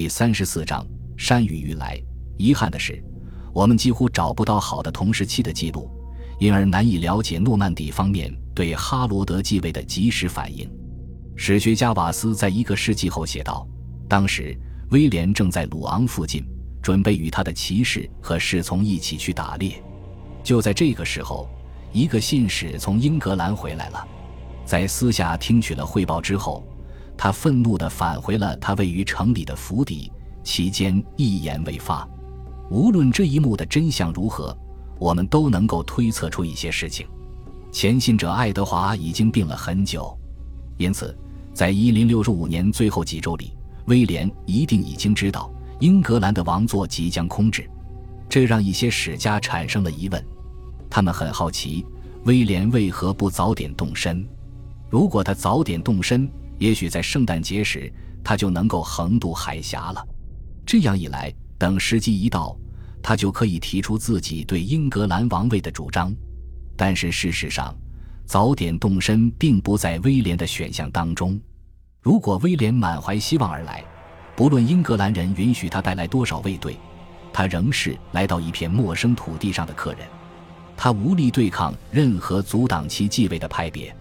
第三十四章山雨欲来。遗憾的是，我们几乎找不到好的同时期的记录，因而难以了解诺曼底方面对哈罗德继位的及时反应。史学家瓦斯在一个世纪后写道：“当时威廉正在鲁昂附近，准备与他的骑士和侍从一起去打猎。就在这个时候，一个信使从英格兰回来了，在私下听取了汇报之后。”他愤怒地返回了他位于城里的府邸，期间一言未发。无论这一幕的真相如何，我们都能够推测出一些事情。前信者爱德华已经病了很久，因此，在一零六五年最后几周里，威廉一定已经知道英格兰的王座即将空置。这让一些史家产生了疑问，他们很好奇威廉为何不早点动身。如果他早点动身，也许在圣诞节时，他就能够横渡海峡了。这样一来，等时机一到，他就可以提出自己对英格兰王位的主张。但是事实上，早点动身并不在威廉的选项当中。如果威廉满怀希望而来，不论英格兰人允许他带来多少卫队，他仍是来到一片陌生土地上的客人。他无力对抗任何阻挡其继位的派别。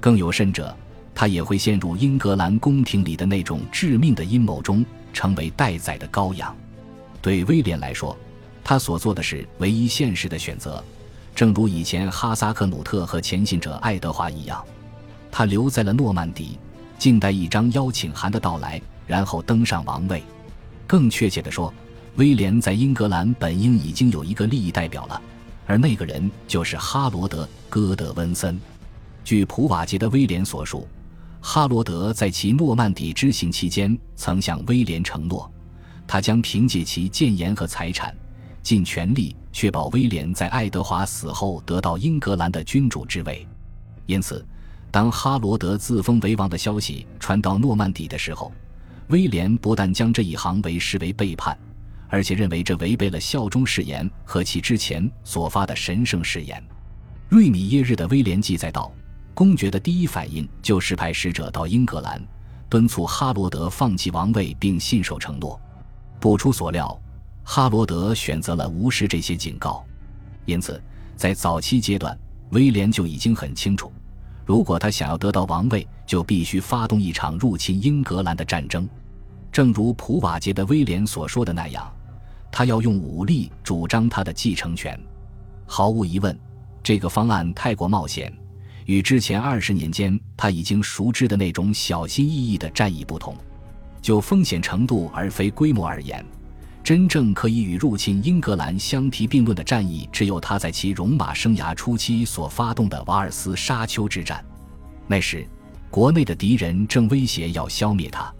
更有甚者。他也会陷入英格兰宫廷里的那种致命的阴谋中，成为待宰的羔羊。对威廉来说，他所做的是唯一现实的选择，正如以前哈萨克努特和前信者爱德华一样。他留在了诺曼底，静待一张邀请函的到来，然后登上王位。更确切地说，威廉在英格兰本应已经有一个利益代表了，而那个人就是哈罗德·戈德温森。据普瓦捷的威廉所述。哈罗德在其诺曼底之行期间，曾向威廉承诺，他将凭借其谏言和财产，尽全力确保威廉在爱德华死后得到英格兰的君主之位。因此，当哈罗德自封为王的消息传到诺曼底的时候，威廉不但将这一行为视为背叛，而且认为这违背了效忠誓言和其之前所发的神圣誓言。瑞米耶日的威廉记载道。公爵的第一反应就是派使者到英格兰，敦促哈罗德放弃王位并信守承诺。不出所料，哈罗德选择了无视这些警告。因此，在早期阶段，威廉就已经很清楚，如果他想要得到王位，就必须发动一场入侵英格兰的战争。正如普瓦捷的威廉所说的那样，他要用武力主张他的继承权。毫无疑问，这个方案太过冒险。与之前二十年间他已经熟知的那种小心翼翼的战役不同，就风险程度而非规模而言，真正可以与入侵英格兰相提并论的战役，只有他在其戎马生涯初期所发动的瓦尔斯沙丘之战。那时，国内的敌人正威胁要消灭他。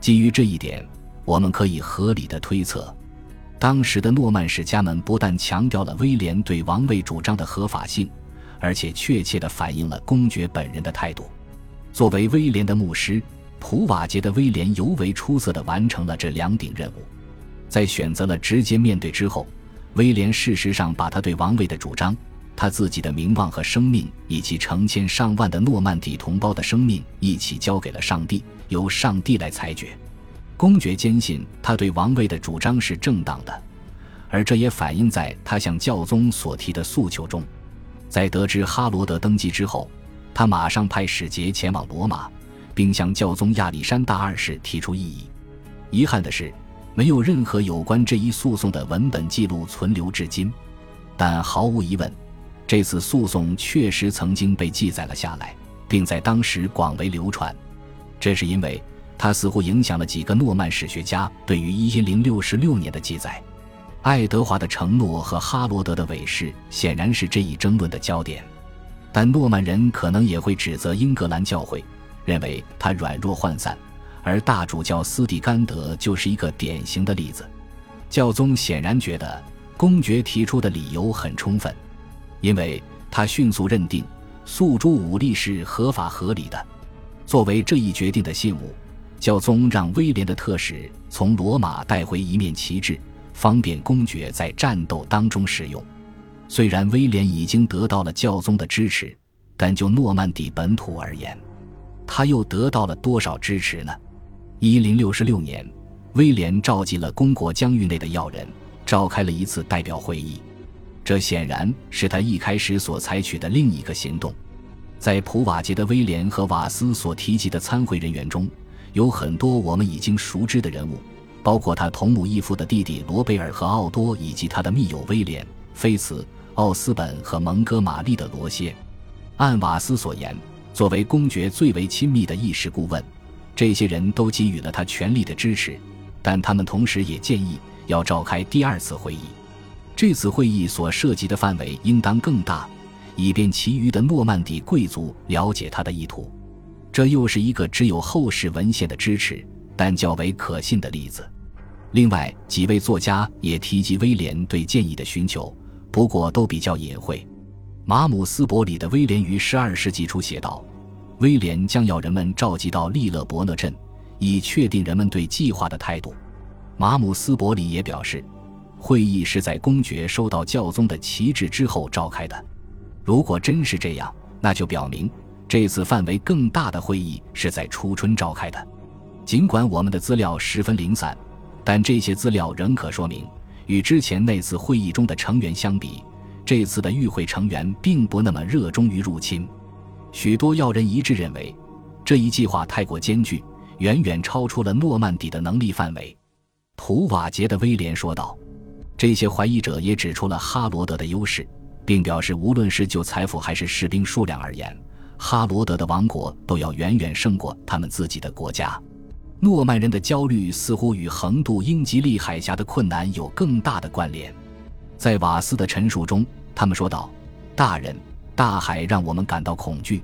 基于这一点，我们可以合理的推测，当时的诺曼史家们不但强调了威廉对王位主张的合法性。而且确切地反映了公爵本人的态度。作为威廉的牧师，普瓦捷的威廉尤为出色地完成了这两顶任务。在选择了直接面对之后，威廉事实上把他对王位的主张、他自己的名望和生命，以及成千上万的诺曼底同胞的生命一起交给了上帝，由上帝来裁决。公爵坚信他对王位的主张是正当的，而这也反映在他向教宗所提的诉求中。在得知哈罗德登基之后，他马上派使节前往罗马，并向教宗亚历山大二世提出异议。遗憾的是，没有任何有关这一诉讼的文本记录存留至今。但毫无疑问，这次诉讼确实曾经被记载了下来，并在当时广为流传。这是因为它似乎影响了几个诺曼史学家对于1066年的记载。爱德华的承诺和哈罗德的伪誓显然是这一争论的焦点，但诺曼人可能也会指责英格兰教会，认为他软弱涣散，而大主教斯蒂甘德就是一个典型的例子。教宗显然觉得公爵提出的理由很充分，因为他迅速认定诉诸武力是合法合理的。作为这一决定的信物，教宗让威廉的特使从罗马带回一面旗帜。方便公爵在战斗当中使用。虽然威廉已经得到了教宗的支持，但就诺曼底本土而言，他又得到了多少支持呢？一零六六年，威廉召集了公国疆域内的要人，召开了一次代表会议。这显然是他一开始所采取的另一个行动。在普瓦捷的威廉和瓦斯所提及的参会人员中，有很多我们已经熟知的人物，包括他同母异父的弟弟罗贝尔和奥多，以及他的密友威廉、菲茨、奥斯本和蒙哥马利的罗歇。按瓦斯所言，作为公爵最为亲密的议事顾问，这些人都给予了他全力的支持，但他们同时也建议要召开第二次会议。这次会议所涉及的范围应当更大，以便其余的诺曼底贵族了解他的意图。这又是一个只有后世文献的支持，但较为可信的例子。另外几位作家也提及威廉对建议的寻求，不过都比较隐晦。马姆斯伯里的威廉于十二世纪初写道：“威廉将要人们召集到利勒伯勒镇，以确定人们对计划的态度。”马姆斯伯里也表示。会议是在公爵收到教宗的旗帜之后召开的。如果真是这样，那就表明这次范围更大的会议是在初春召开的。尽管我们的资料十分零散，但这些资料仍可说明，与之前那次会议中的成员相比，这次的与会成员并不那么热衷于入侵。许多要人一致认为，这一计划太过艰巨，远远超出了诺曼底的能力范围。图瓦杰的威廉说道。这些怀疑者也指出了哈罗德的优势，并表示，无论是就财富还是士兵数量而言，哈罗德的王国都要远远胜过他们自己的国家。诺曼人的焦虑似乎与横渡英吉利海峡的困难有更大的关联。在瓦斯的陈述中，他们说道：“大人，大海让我们感到恐惧。”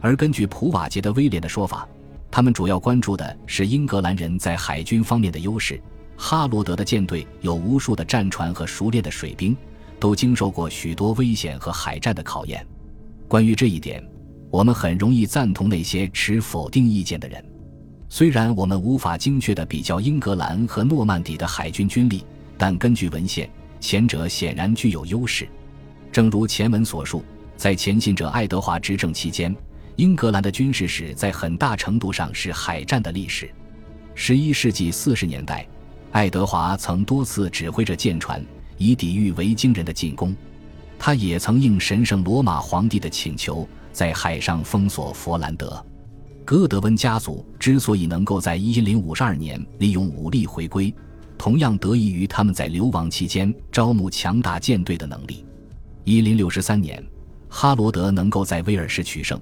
而根据普瓦捷的威廉的说法，他们主要关注的是英格兰人在海军方面的优势。哈罗德的舰队有无数的战船和熟练的水兵，都经受过许多危险和海战的考验。关于这一点，我们很容易赞同那些持否定意见的人。虽然我们无法精确地比较英格兰和诺曼底的海军军力，但根据文献，前者显然具有优势。正如前文所述，在前进者爱德华执政期间，英格兰的军事史在很大程度上是海战的历史。十一世纪四十年代。爱德华曾多次指挥着舰船以抵御维京人的进攻，他也曾应神圣罗马皇帝的请求，在海上封锁佛兰德。戈德温家族之所以能够在一零五二年利用武力回归，同样得益于他们在流亡期间招募强大舰队的能力。一零六三年，哈罗德能够在威尔士取胜，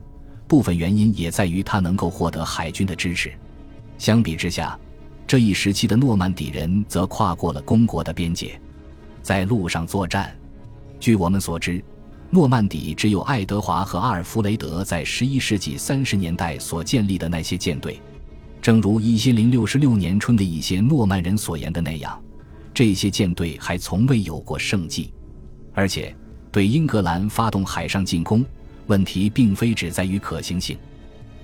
部分原因也在于他能够获得海军的支持。相比之下，这一时期的诺曼底人则跨过了公国的边界，在路上作战。据我们所知，诺曼底只有爱德华和阿尔弗雷德在十一世纪三十年代所建立的那些舰队。正如一千零六十六年春的一些诺曼人所言的那样，这些舰队还从未有过胜绩。而且，对英格兰发动海上进攻，问题并非只在于可行性。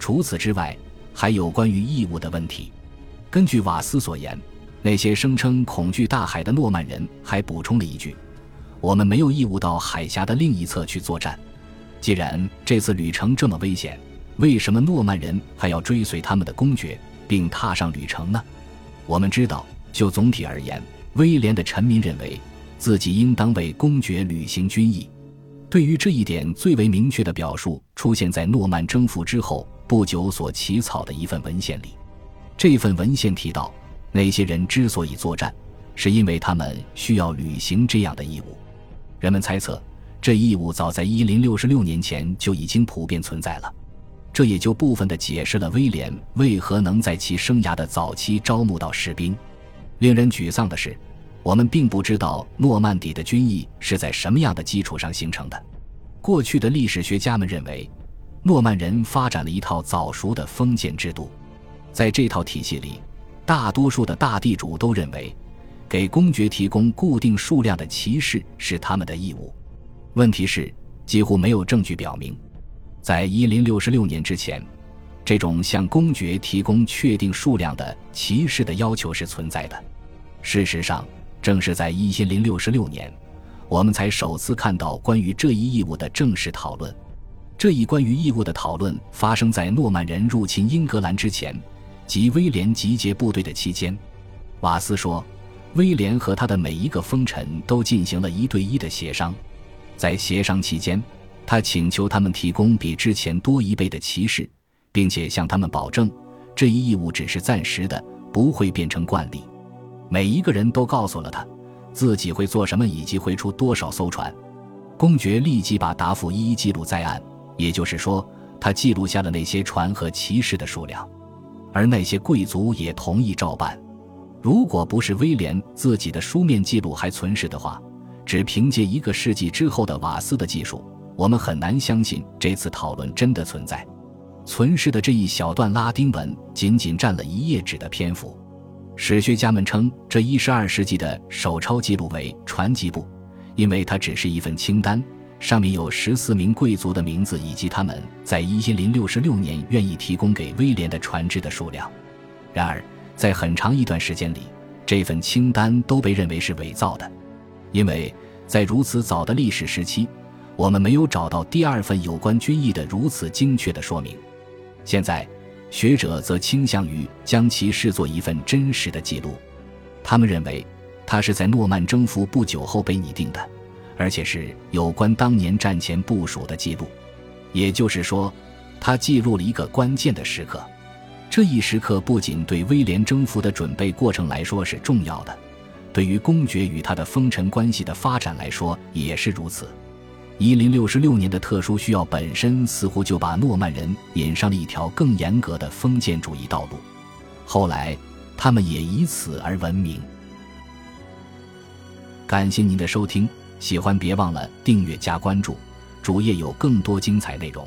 除此之外，还有关于义务的问题。根据瓦斯所言，那些声称恐惧大海的诺曼人还补充了一句：“我们没有义务到海峡的另一侧去作战。既然这次旅程这么危险，为什么诺曼人还要追随他们的公爵并踏上旅程呢？”我们知道，就总体而言，威廉的臣民认为自己应当为公爵履行军役。对于这一点，最为明确的表述出现在诺曼征服之后不久所起草的一份文献里。这份文献提到，那些人之所以作战，是因为他们需要履行这样的义务。人们猜测，这义务早在一零六六年前就已经普遍存在了。这也就部分的解释了威廉为何能在其生涯的早期招募到士兵。令人沮丧的是，我们并不知道诺曼底的军役是在什么样的基础上形成的。过去的历史学家们认为，诺曼人发展了一套早熟的封建制度。在这套体系里，大多数的大地主都认为，给公爵提供固定数量的骑士是他们的义务。问题是，几乎没有证据表明，在一零六六年之前，这种向公爵提供确定数量的骑士的要求是存在的。事实上，正是在一千零六十六年，我们才首次看到关于这一义务的正式讨论。这一关于义务的讨论发生在诺曼人入侵英格兰之前。及威廉集结部队的期间，瓦斯说，威廉和他的每一个封臣都进行了一对一的协商，在协商期间，他请求他们提供比之前多一倍的骑士，并且向他们保证，这一义务只是暂时的，不会变成惯例。每一个人都告诉了他，自己会做什么以及会出多少艘船。公爵立即把答复一一记录在案，也就是说，他记录下了那些船和骑士的数量，而那些贵族也同意照办。如果不是威廉自己的书面记录还存世的话，只凭借一个世纪之后的瓦斯的技术，我们很难相信这次讨论真的存在。存世的这一小段拉丁文仅仅占了一页纸的篇幅。史学家们称这一十二世纪的手抄记录为传记簿。因为它只是一份清单，上面有十四名贵族的名字以及他们在一千零六十六年愿意提供给威廉的船只的数量。然而，在很长一段时间里，这份清单都被认为是伪造的，因为在如此早的历史时期，我们没有找到第二份有关军役的如此精确的说明。现在，学者则倾向于将其视作一份真实的记录，他们认为。它是在诺曼征服不久后被拟定的，而且是有关当年战前部署的记录。也就是说，它记录了一个关键的时刻。这一时刻不仅对威廉征服的准备过程来说是重要的，对于公爵与他的封臣关系的发展来说也是如此。一零六六年的特殊需要本身似乎就把诺曼人引上了一条更严格的封建主义道路。后来，他们也以此而闻名。感谢您的收听，喜欢别忘了订阅加关注，主页有更多精彩内容。